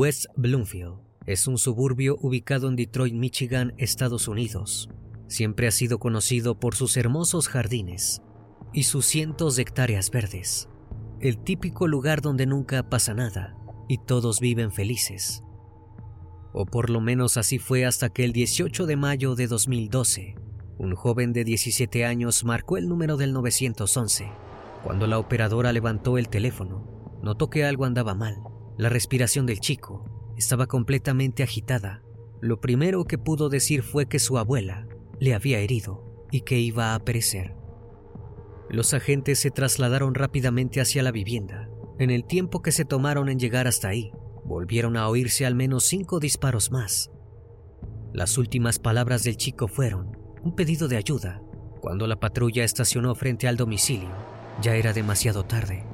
West Bloomfield es un suburbio ubicado en Detroit, Michigan, Estados Unidos. Siempre ha sido conocido por sus hermosos jardines y sus cientos de hectáreas verdes. El típico lugar donde nunca pasa nada y todos viven felices. O por lo menos así fue hasta que el 18 de mayo de 2012, un joven de 17 años marcó el número del 911. Cuando la operadora levantó el teléfono, notó que algo andaba mal. La respiración del chico estaba completamente agitada. Lo primero que pudo decir fue que su abuela le había herido y que iba a perecer. Los agentes se trasladaron rápidamente hacia la vivienda. En el tiempo que se tomaron en llegar hasta ahí, volvieron a oírse al menos cinco disparos más. Las últimas palabras del chico fueron un pedido de ayuda. Cuando la patrulla estacionó frente al domicilio, ya era demasiado tarde.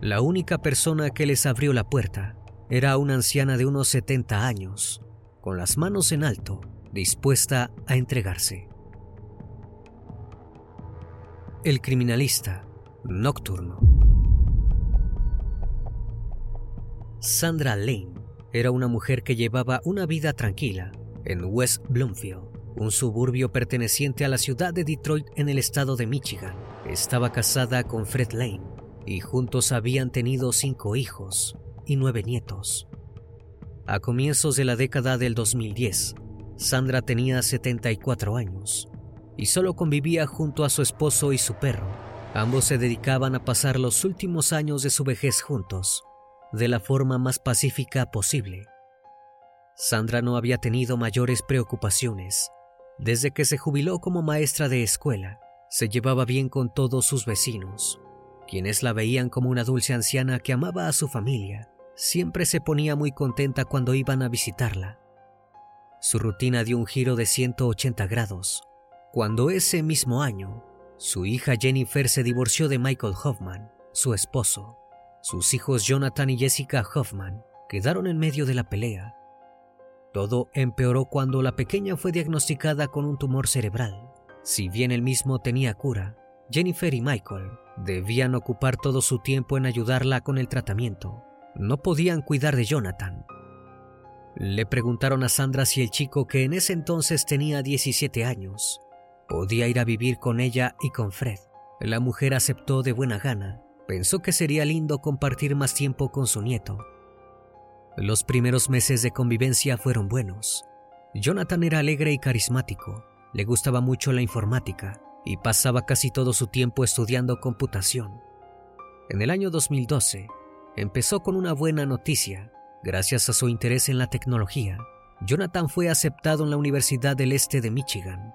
La única persona que les abrió la puerta era una anciana de unos 70 años, con las manos en alto, dispuesta a entregarse. El criminalista nocturno. Sandra Lane era una mujer que llevaba una vida tranquila en West Bloomfield, un suburbio perteneciente a la ciudad de Detroit en el estado de Michigan. Estaba casada con Fred Lane y juntos habían tenido cinco hijos y nueve nietos. A comienzos de la década del 2010, Sandra tenía 74 años y solo convivía junto a su esposo y su perro. Ambos se dedicaban a pasar los últimos años de su vejez juntos, de la forma más pacífica posible. Sandra no había tenido mayores preocupaciones. Desde que se jubiló como maestra de escuela, se llevaba bien con todos sus vecinos, quienes la veían como una dulce anciana que amaba a su familia. Siempre se ponía muy contenta cuando iban a visitarla. Su rutina dio un giro de 180 grados, cuando ese mismo año, su hija Jennifer se divorció de Michael Hoffman, su esposo. Sus hijos Jonathan y Jessica Hoffman quedaron en medio de la pelea. Todo empeoró cuando la pequeña fue diagnosticada con un tumor cerebral. Si bien el mismo tenía cura, Jennifer y Michael debían ocupar todo su tiempo en ayudarla con el tratamiento. No podían cuidar de Jonathan. Le preguntaron a Sandra si el chico que en ese entonces tenía 17 años podía ir a vivir con ella y con Fred. La mujer aceptó de buena gana. Pensó que sería lindo compartir más tiempo con su nieto. Los primeros meses de convivencia fueron buenos. Jonathan era alegre y carismático, le gustaba mucho la informática y pasaba casi todo su tiempo estudiando computación. En el año 2012, empezó con una buena noticia. Gracias a su interés en la tecnología, Jonathan fue aceptado en la Universidad del Este de Michigan.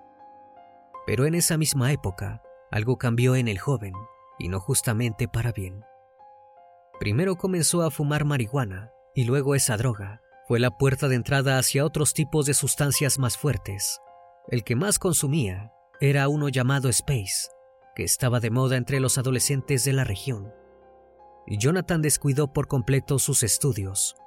Pero en esa misma época, algo cambió en el joven, y no justamente para bien. Primero comenzó a fumar marihuana, y luego esa droga fue la puerta de entrada hacia otros tipos de sustancias más fuertes. El que más consumía era uno llamado Space, que estaba de moda entre los adolescentes de la región. Jonathan descuidó por completo sus estudios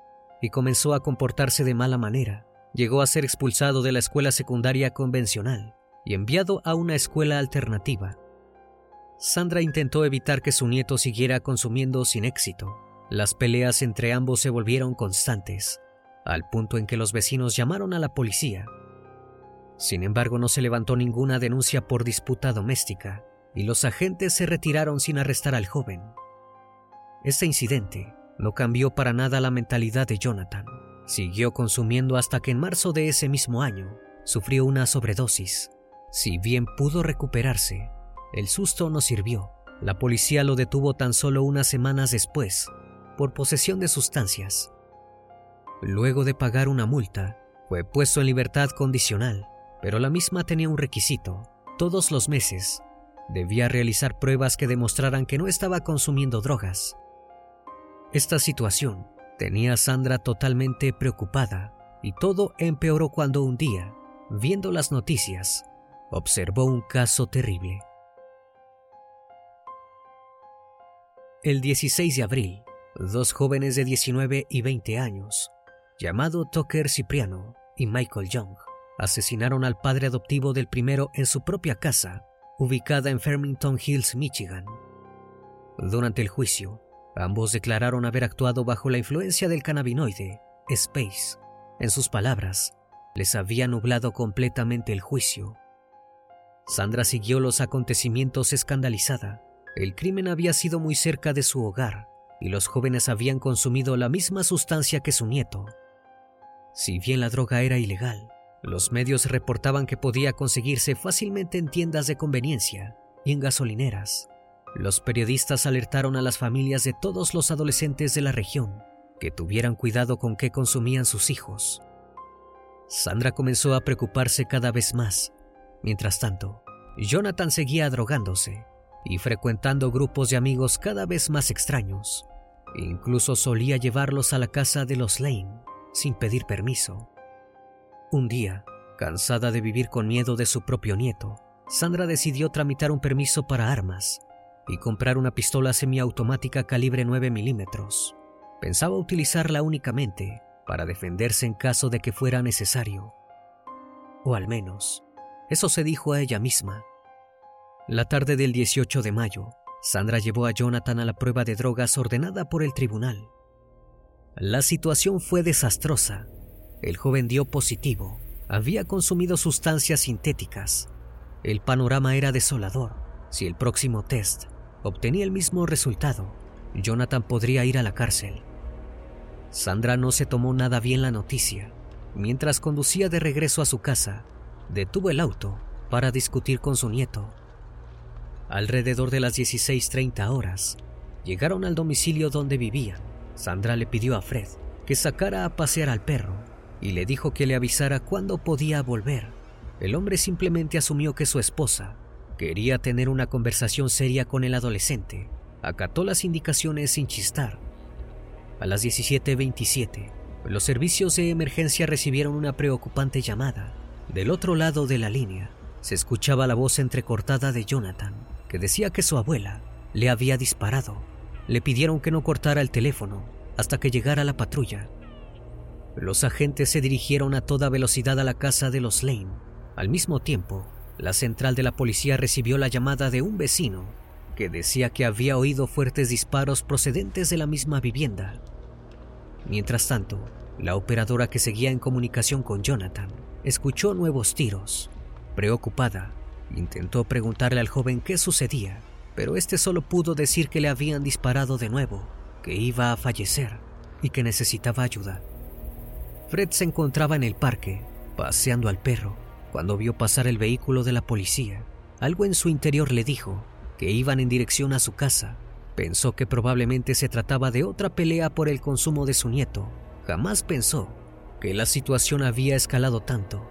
y comenzó a comportarse de mala manera. Llegó a ser expulsado de la escuela secundaria convencional y enviado a una escuela alternativa. Sandra intentó evitar que su nieto siguiera consumiendo sin éxito. Las peleas entre ambos se volvieron constantes, al punto en que los vecinos llamaron a la policía. Sin embargo, no se levantó ninguna denuncia por disputa doméstica y los agentes se retiraron sin arrestar al joven. Este incidente no cambió para nada la mentalidad de Jonathan. Siguió consumiendo hasta que en marzo de ese mismo año sufrió una sobredosis. Si bien pudo recuperarse, el susto no sirvió. La policía lo detuvo tan solo unas semanas después por posesión de sustancias. Luego de pagar una multa, fue puesto en libertad condicional, pero la misma tenía un requisito. Todos los meses debía realizar pruebas que demostraran que no estaba consumiendo drogas. Esta situación tenía a Sandra totalmente preocupada y todo empeoró cuando un día, viendo las noticias, observó un caso terrible. El 16 de abril, dos jóvenes de 19 y 20 años, llamado Tucker Cipriano y Michael Young, asesinaron al padre adoptivo del primero en su propia casa, ubicada en Farmington Hills, Michigan. Durante el juicio, ambos declararon haber actuado bajo la influencia del cannabinoide, Space. En sus palabras, les había nublado completamente el juicio. Sandra siguió los acontecimientos escandalizada. El crimen había sido muy cerca de su hogar y los jóvenes habían consumido la misma sustancia que su nieto. Si bien la droga era ilegal, los medios reportaban que podía conseguirse fácilmente en tiendas de conveniencia y en gasolineras. Los periodistas alertaron a las familias de todos los adolescentes de la región que tuvieran cuidado con qué consumían sus hijos. Sandra comenzó a preocuparse cada vez más. Mientras tanto, Jonathan seguía drogándose y frecuentando grupos de amigos cada vez más extraños. Incluso solía llevarlos a la casa de los Lane sin pedir permiso. Un día, cansada de vivir con miedo de su propio nieto, Sandra decidió tramitar un permiso para armas y comprar una pistola semiautomática calibre 9 milímetros. Pensaba utilizarla únicamente para defenderse en caso de que fuera necesario. O al menos, eso se dijo a ella misma la tarde del 18 de mayo, Sandra llevó a Jonathan a la prueba de drogas ordenada por el tribunal. La situación fue desastrosa. El joven dio positivo. Había consumido sustancias sintéticas. El panorama era desolador. Si el próximo test obtenía el mismo resultado, Jonathan podría ir a la cárcel. Sandra no se tomó nada bien la noticia. Mientras conducía de regreso a su casa, detuvo el auto para discutir con su nieto Alrededor de las 16.30 horas, llegaron al domicilio donde vivían. Sandra le pidió a Fred que sacara a pasear al perro y le dijo que le avisara cuándo podía volver. El hombre simplemente asumió que su esposa quería tener una conversación seria con el adolescente. Acató las indicaciones sin chistar. A las 17.27, los servicios de emergencia recibieron una preocupante llamada. Del otro lado de la línea, se escuchaba la voz entrecortada de Jonathan que decía que su abuela le había disparado. Le pidieron que no cortara el teléfono hasta que llegara la patrulla. Los agentes se dirigieron a toda velocidad a la casa de los Lane. Al mismo tiempo, la central de la policía recibió la llamada de un vecino que decía que había oído fuertes disparos procedentes de la misma vivienda. Mientras tanto, La operadora que seguía en comunicación con Jonathan escuchó nuevos tiros. Preocupada, intentó preguntarle al joven qué sucedía, pero este solo pudo decir que le habían disparado de nuevo, que iba a fallecer y que necesitaba ayuda. Fred se encontraba en el parque, paseando al perro, cuando vio pasar el vehículo de la policía. Algo en su interior le dijo que iban en dirección a su casa. Pensó que probablemente se trataba de otra pelea por el consumo de su nieto. Jamás pensó que la situación había escalado tanto.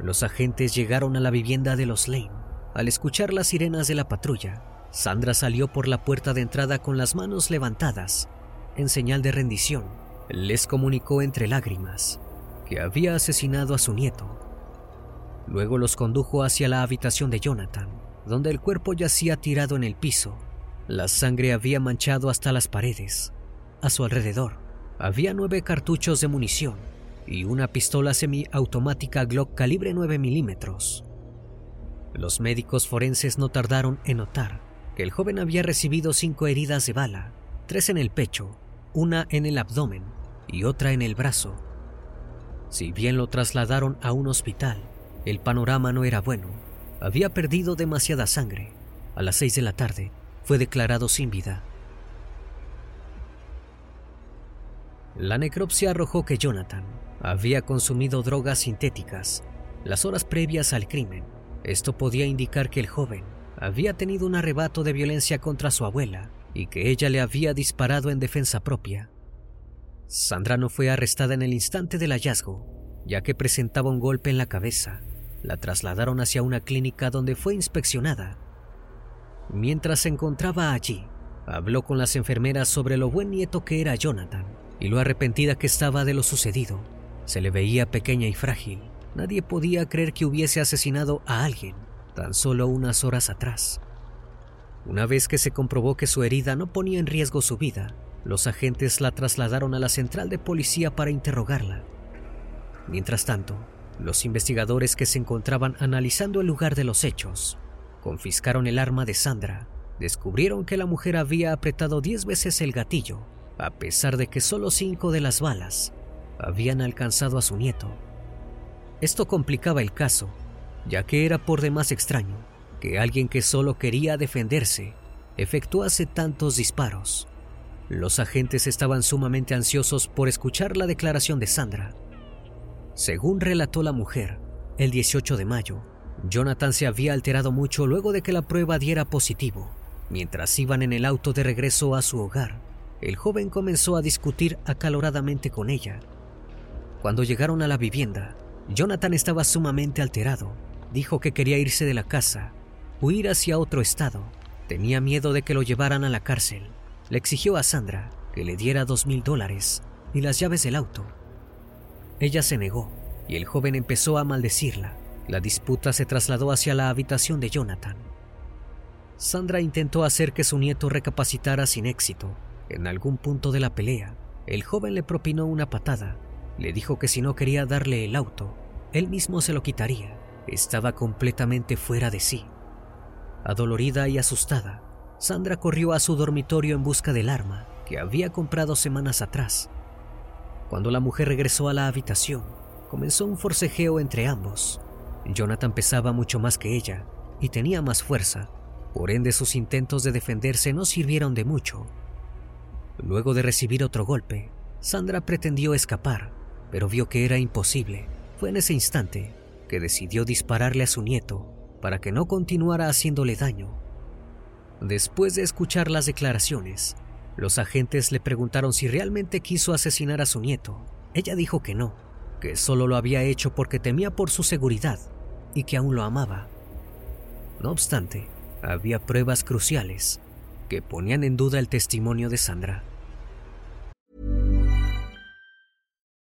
Los agentes llegaron a la vivienda de los Lane. Al escuchar las sirenas de la patrulla, Sandra salió por la puerta de entrada con las manos levantadas, en señal de rendición. Les comunicó entre lágrimas que había asesinado a su nieto. Luego los condujo hacia la habitación de Jonathan, donde el cuerpo yacía tirado en el piso. La sangre había manchado hasta las paredes. A su alrededor había nueve cartuchos de munición y una pistola semiautomática Glock calibre 9 milímetros. Los médicos forenses no tardaron en notar que el joven había recibido cinco heridas de bala, tres en el pecho, una en el abdomen y otra en el brazo. Si bien lo trasladaron a un hospital, el panorama no era bueno. Había perdido demasiada sangre. A las seis de la tarde fue declarado sin vida. La necropsia arrojó que Jonathan había consumido drogas sintéticas las horas previas al crimen. Esto podía indicar que el joven había tenido un arrebato de violencia contra su abuela y que ella le había disparado en defensa propia. Sandra no fue arrestada en el instante del hallazgo, ya que presentaba un golpe en la cabeza. La trasladaron hacia una clínica donde fue inspeccionada. Mientras se encontraba allí, habló con las enfermeras sobre lo buen nieto que era Jonathan y lo arrepentida que estaba de lo sucedido. Se le veía pequeña y frágil. Nadie podía creer que hubiese asesinado a alguien tan solo unas horas atrás. Una vez que se comprobó que su herida no ponía en riesgo su vida, los agentes la trasladaron a la central de policía para interrogarla. Mientras tanto, los investigadores que se encontraban analizando el lugar de los hechos confiscaron el arma de Sandra. Descubrieron que la mujer había apretado diez veces el gatillo, a pesar de que solo cinco de las balas habían alcanzado a su nieto. Esto complicaba el caso, ya que era por demás extraño que alguien que solo quería defenderse efectuase tantos disparos. Los agentes estaban sumamente ansiosos por escuchar la declaración de Sandra. Según relató la mujer, el 18 de mayo, Jonathan se había alterado mucho luego de que la prueba diera positivo. Mientras iban en el auto de regreso a su hogar, el joven comenzó a discutir acaloradamente con ella. Cuando llegaron a la vivienda, Jonathan estaba sumamente alterado. Dijo que quería irse de la casa, huir hacia otro estado. Tenía miedo de que lo llevaran a la cárcel. Le exigió a Sandra que le diera dos mil dólares y las llaves del auto. Ella se negó y el joven empezó a maldecirla. La disputa se trasladó hacia la habitación de Jonathan. Sandra intentó hacer que su nieto recapacitara sin éxito. En algún punto de la pelea, el joven le propinó una patada. Le dijo que si no quería darle el auto, él mismo se lo quitaría. Estaba completamente fuera de sí. Adolorida y asustada, Sandra corrió a su dormitorio en busca del arma que había comprado semanas atrás. Cuando la mujer regresó a la habitación, comenzó un forcejeo entre ambos. Jonathan pesaba mucho más que ella y tenía más fuerza, por ende sus intentos de defenderse no sirvieron de mucho. Luego de recibir otro golpe, Sandra pretendió escapar, pero vio que era imposible. Fue en ese instante que decidió dispararle a su nieto para que no continuara haciéndole daño. Después de escuchar las declaraciones, los agentes le preguntaron si realmente quiso asesinar a su nieto. Ella dijo que no, que solo lo había hecho porque temía por su seguridad y que aún lo amaba. No obstante, había pruebas cruciales que ponían en duda el testimonio de Sandra.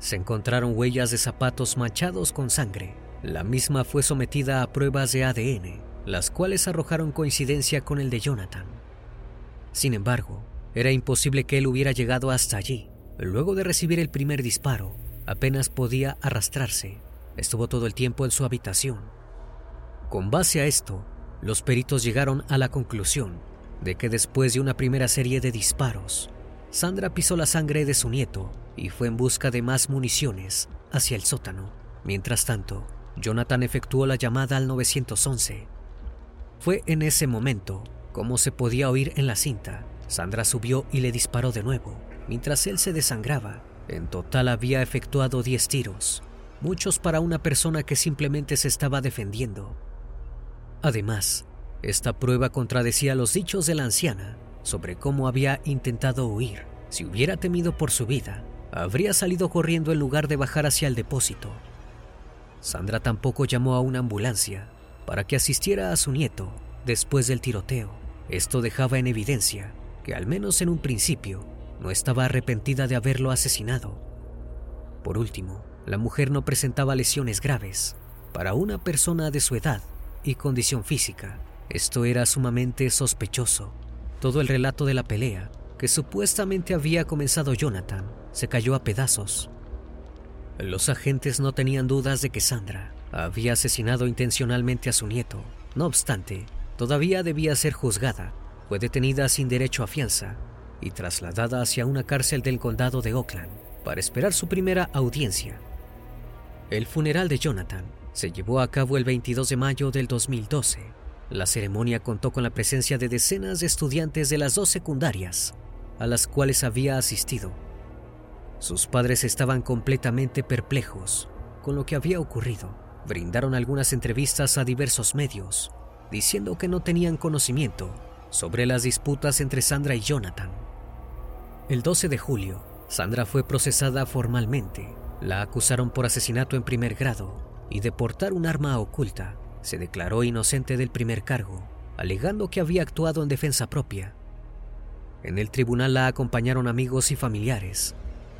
se encontraron huellas de zapatos manchados con sangre. La misma fue sometida a pruebas de ADN, las cuales arrojaron coincidencia con el de Jonathan. Sin embargo, era imposible que él hubiera llegado hasta allí. Luego de recibir el primer disparo, apenas podía arrastrarse. Estuvo todo el tiempo en su habitación. Con base a esto, los peritos llegaron a la conclusión de que después de una primera serie de disparos, Sandra pisó la sangre de su nieto y fue en busca de más municiones hacia el sótano. Mientras tanto, Jonathan efectuó la llamada al 911. Fue en ese momento, como se podía oír en la cinta, Sandra subió y le disparó de nuevo, mientras él se desangraba. En total había efectuado 10 tiros, muchos para una persona que simplemente se estaba defendiendo. Además, esta prueba contradecía los dichos de la anciana sobre cómo había intentado huir. Si hubiera temido por su vida, habría salido corriendo en lugar de bajar hacia el depósito. Sandra tampoco llamó a una ambulancia para que asistiera a su nieto después del tiroteo. Esto dejaba en evidencia que al menos en un principio no estaba arrepentida de haberlo asesinado. Por último, la mujer no presentaba lesiones graves. Para una persona de su edad y condición física, esto era sumamente sospechoso. Todo el relato de la pelea, que supuestamente había comenzado Jonathan, se cayó a pedazos. Los agentes no tenían dudas de que Sandra había asesinado intencionalmente a su nieto. No obstante, todavía debía ser juzgada. Fue detenida sin derecho a fianza y trasladada hacia una cárcel del condado de Oakland para esperar su primera audiencia. El funeral de Jonathan se llevó a cabo el 22 de mayo del 2012. La ceremonia contó con la presencia de decenas de estudiantes de las dos secundarias a las cuales había asistido. Sus padres estaban completamente perplejos con lo que había ocurrido. Brindaron algunas entrevistas a diversos medios, diciendo que no tenían conocimiento sobre las disputas entre Sandra y Jonathan. El 12 de julio, Sandra fue procesada formalmente. La acusaron por asesinato en primer grado y de portar un arma oculta. Se declaró inocente del primer cargo, alegando que había actuado en defensa propia. En el tribunal la acompañaron amigos y familiares.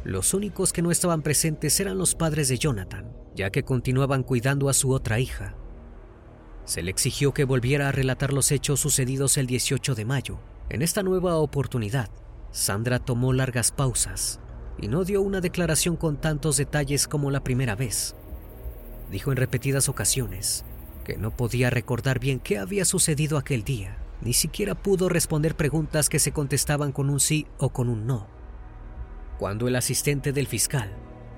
Los únicos que no estaban presentes eran los padres de Jonathan, ya que continuaban cuidando a su otra hija. Se le exigió que volviera a relatar los hechos sucedidos el 18 de mayo. En esta nueva oportunidad, Sandra tomó largas pausas y no dio una declaración con tantos detalles como la primera vez. Dijo en repetidas ocasiones que no podía recordar bien qué había sucedido aquel día. Ni siquiera pudo responder preguntas que se contestaban con un sí o con un no. Cuando el asistente del fiscal,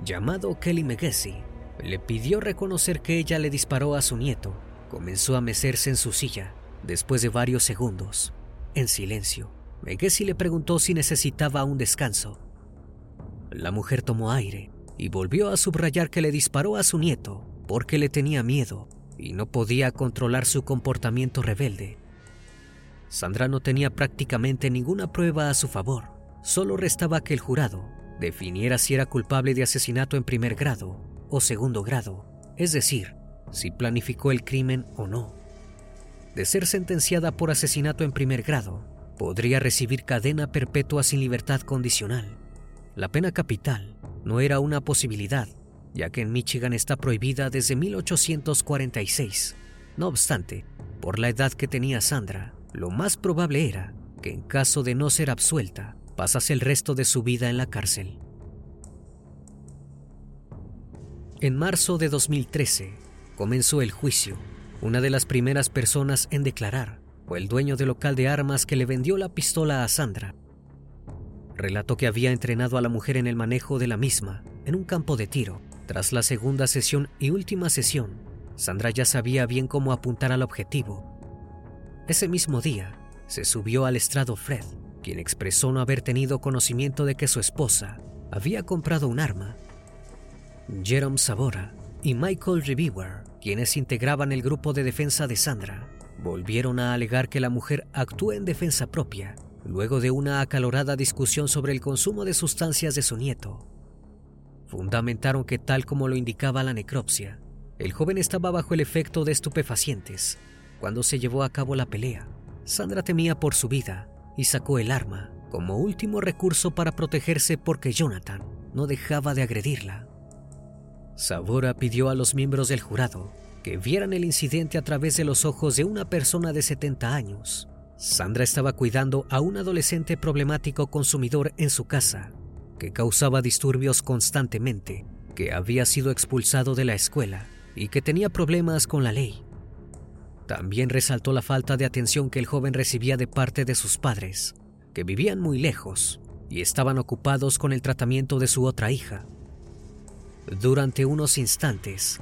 llamado Kelly Megesi, le pidió reconocer que ella le disparó a su nieto, comenzó a mecerse en su silla después de varios segundos, en silencio. Megesi le preguntó si necesitaba un descanso. La mujer tomó aire y volvió a subrayar que le disparó a su nieto porque le tenía miedo y no podía controlar su comportamiento rebelde. Sandra no tenía prácticamente ninguna prueba a su favor. Solo restaba que el jurado definiera si era culpable de asesinato en primer grado o segundo grado, es decir, si planificó el crimen o no. De ser sentenciada por asesinato en primer grado, podría recibir cadena perpetua sin libertad condicional. La pena capital no era una posibilidad, ya que en Michigan está prohibida desde 1846. No obstante, por la edad que tenía Sandra, lo más probable era que en caso de no ser absuelta, pasase el resto de su vida en la cárcel. En marzo de 2013 comenzó el juicio. Una de las primeras personas en declarar fue el dueño del local de armas que le vendió la pistola a Sandra. Relató que había entrenado a la mujer en el manejo de la misma en un campo de tiro. Tras la segunda sesión y última sesión, Sandra ya sabía bien cómo apuntar al objetivo. Ese mismo día, se subió al estrado Fred, quien expresó no haber tenido conocimiento de que su esposa había comprado un arma. Jerome Sabora y Michael Reviewer, quienes integraban el grupo de defensa de Sandra, volvieron a alegar que la mujer actuó en defensa propia, luego de una acalorada discusión sobre el consumo de sustancias de su nieto. Fundamentaron que tal como lo indicaba la necropsia, el joven estaba bajo el efecto de estupefacientes cuando se llevó a cabo la pelea. Sandra temía por su vida y sacó el arma como último recurso para protegerse porque Jonathan no dejaba de agredirla. Sabora pidió a los miembros del jurado que vieran el incidente a través de los ojos de una persona de 70 años. Sandra estaba cuidando a un adolescente problemático consumidor en su casa, que causaba disturbios constantemente, que había sido expulsado de la escuela y que tenía problemas con la ley. También resaltó la falta de atención que el joven recibía de parte de sus padres, que vivían muy lejos y estaban ocupados con el tratamiento de su otra hija. Durante unos instantes,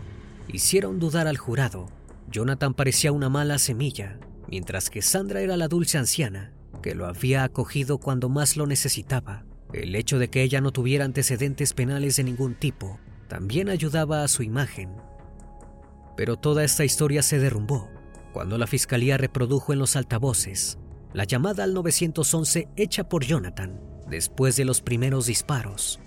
hicieron dudar al jurado. Jonathan parecía una mala semilla, mientras que Sandra era la dulce anciana que lo había acogido cuando más lo necesitaba. El hecho de que ella no tuviera antecedentes penales de ningún tipo también ayudaba a su imagen. Pero toda esta historia se derrumbó cuando la fiscalía reprodujo en los altavoces la llamada al 911 hecha por Jonathan después de los primeros disparos.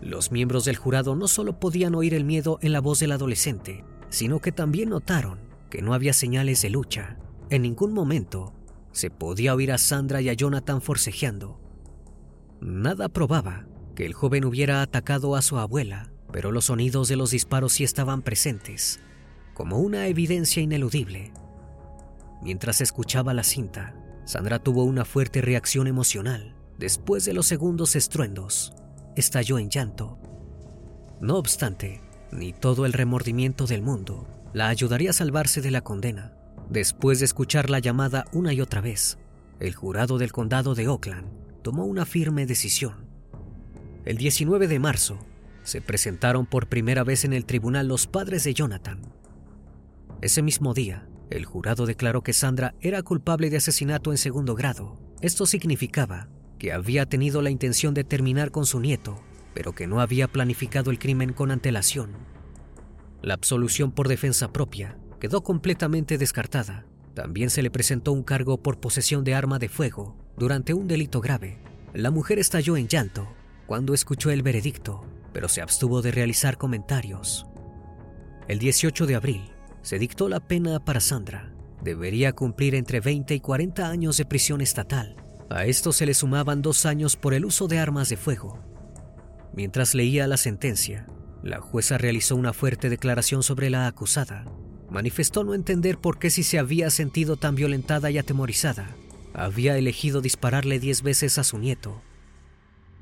Los miembros del jurado no solo podían oír el miedo en la voz del adolescente, sino que también notaron que no había señales de lucha. En ningún momento se podía oír a Sandra y a Jonathan forcejeando. Nada probaba que el joven hubiera atacado a su abuela, pero los sonidos de los disparos sí estaban presentes, como una evidencia ineludible. Mientras escuchaba la cinta, Sandra tuvo una fuerte reacción emocional después de los segundos estruendos estalló en llanto. No obstante, ni todo el remordimiento del mundo la ayudaría a salvarse de la condena. Después de escuchar la llamada una y otra vez, el jurado del condado de Oakland tomó una firme decisión. El 19 de marzo, se presentaron por primera vez en el tribunal los padres de Jonathan. Ese mismo día, el jurado declaró que Sandra era culpable de asesinato en segundo grado. Esto significaba que había tenido la intención de terminar con su nieto, pero que no había planificado el crimen con antelación. La absolución por defensa propia quedó completamente descartada. También se le presentó un cargo por posesión de arma de fuego durante un delito grave. La mujer estalló en llanto cuando escuchó el veredicto, pero se abstuvo de realizar comentarios. El 18 de abril se dictó la pena para Sandra. Debería cumplir entre 20 y 40 años de prisión estatal a esto se le sumaban dos años por el uso de armas de fuego. Mientras leía la sentencia, la jueza realizó una fuerte declaración sobre la acusada. Manifestó no entender por qué si se había sentido tan violentada y atemorizada, había elegido dispararle diez veces a su nieto.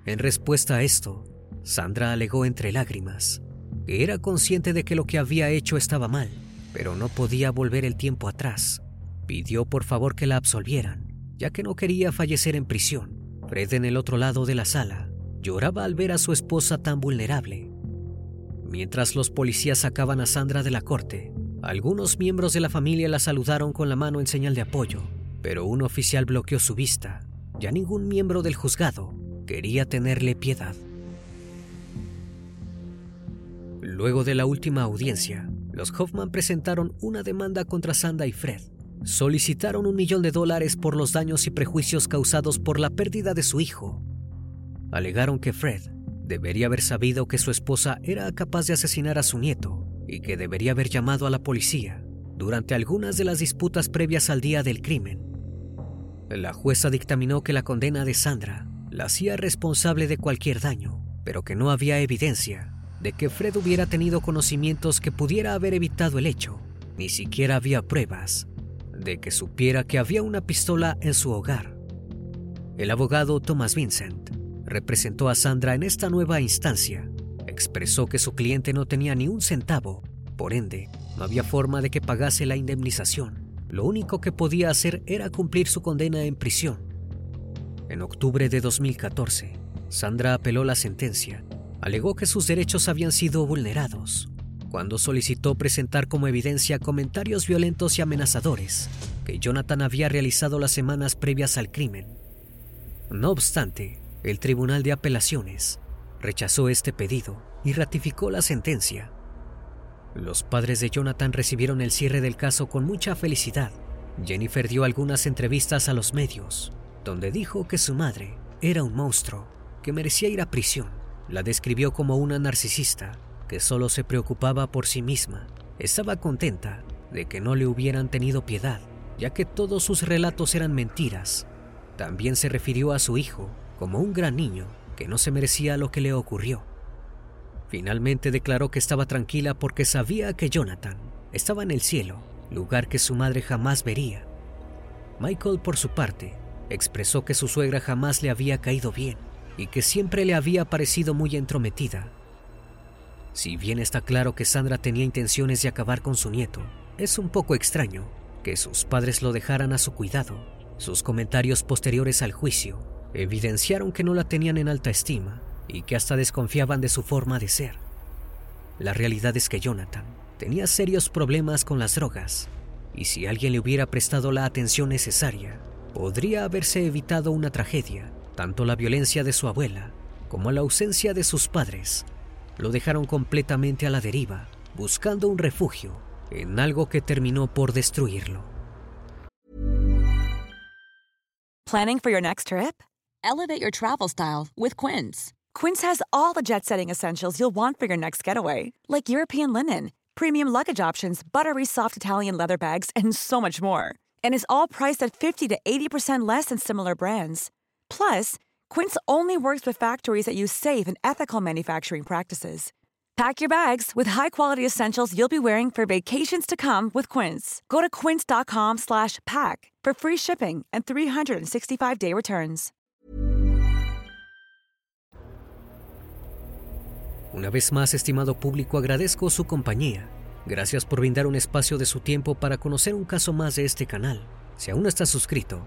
En respuesta a esto, Sandra alegó entre lágrimas que era consciente de que lo que había hecho estaba mal, pero no podía volver el tiempo atrás. Pidió por favor que la absolvieran ya que no quería fallecer en prisión. Fred en el otro lado de la sala lloraba al ver a su esposa tan vulnerable. Mientras los policías sacaban a Sandra de la corte, algunos miembros de la familia la saludaron con la mano en señal de apoyo, pero un oficial bloqueó su vista. Ya ningún miembro del juzgado quería tenerle piedad. Luego de la última audiencia, los Hoffman presentaron una demanda contra Sandra y Fred solicitaron un millón de dólares por los daños y prejuicios causados por la pérdida de su hijo. Alegaron que Fred debería haber sabido que su esposa era capaz de asesinar a su nieto y que debería haber llamado a la policía durante algunas de las disputas previas al día del crimen. La jueza dictaminó que la condena de Sandra la hacía responsable de cualquier daño, pero que no había evidencia de que Fred hubiera tenido conocimientos que pudiera haber evitado el hecho ni siquiera había pruebas de que supiera que había una pistola en su hogar. El abogado Thomas Vincent representó a Sandra en esta nueva instancia. Expresó que su cliente no tenía ni un centavo, por ende, no había forma de que pagase la indemnización. Lo único que podía hacer era cumplir su condena en prisión. En octubre de 2014, Sandra apeló la sentencia. Alegó que sus derechos habían sido vulnerados cuando solicitó presentar como evidencia comentarios violentos y amenazadores que Jonathan había realizado las semanas previas al crimen. No obstante, el Tribunal de Apelaciones rechazó este pedido y ratificó la sentencia. Los padres de Jonathan recibieron el cierre del caso con mucha felicidad. Jennifer dio algunas entrevistas a los medios, donde dijo que su madre era un monstruo que merecía ir a prisión. La describió como una narcisista que solo se preocupaba por sí misma. Estaba contenta de que no le hubieran tenido piedad, ya que todos sus relatos eran mentiras. También se refirió a su hijo como un gran niño que no se merecía lo que le ocurrió. Finalmente declaró que estaba tranquila porque sabía que Jonathan estaba en el cielo, lugar que su madre jamás vería. Michael, por su parte, expresó que su suegra jamás le había caído bien y que siempre le había parecido muy entrometida si bien está claro que Sandra tenía intenciones de acabar con su nieto, es un poco extraño que sus padres lo dejaran a su cuidado. Sus comentarios posteriores al juicio evidenciaron que no la tenían en alta estima y que hasta desconfiaban de su forma de ser. La realidad es que Jonathan tenía serios problemas con las drogas y si alguien le hubiera prestado la atención necesaria, podría haberse evitado una tragedia. Tanto la violencia de su abuela como la ausencia de sus padres lo dejaron completamente a la deriva, buscando un refugio en algo que terminó por destruirlo. Planning for your next trip? Elevate your travel style with Quince. Quince has all the jet setting essentials you'll want for your next getaway, like European linen, premium luggage options, buttery soft Italian leather bags, and so much more. And is all priced at 50 to 80% less than similar brands. Plus, Quince only works with factories that use safe and ethical manufacturing practices. Pack your bags with high-quality essentials you'll be wearing for vacations to come with Quince. Go to quince.com/pack for free shipping and 365-day returns. Una vez más, estimado público, agradezco su compañía. Gracias por brindar un espacio de su tiempo para conocer un caso más de este canal. Si aún no estás suscrito,